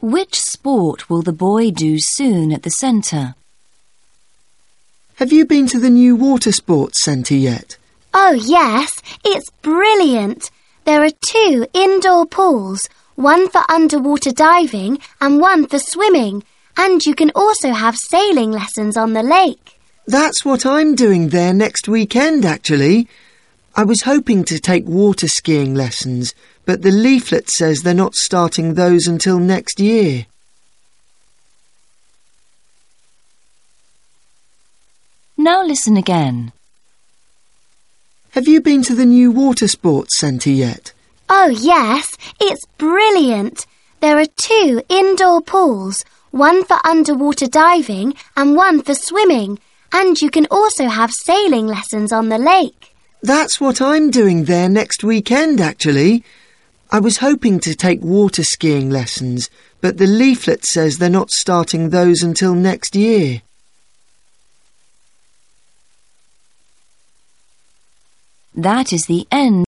Which sport will the boy do soon at the centre? Have you been to the new water sports centre yet? Oh, yes, it's brilliant. There are two indoor pools, one for underwater diving and one for swimming, and you can also have sailing lessons on the lake. That's what I'm doing there next weekend, actually. I was hoping to take water skiing lessons, but the leaflet says they're not starting those until next year. Now listen again. Have you been to the new water sports centre yet? Oh, yes, it's brilliant. There are two indoor pools, one for underwater diving and one for swimming, and you can also have sailing lessons on the lake. That's what I'm doing there next weekend, actually. I was hoping to take water skiing lessons, but the leaflet says they're not starting those until next year. That is the end.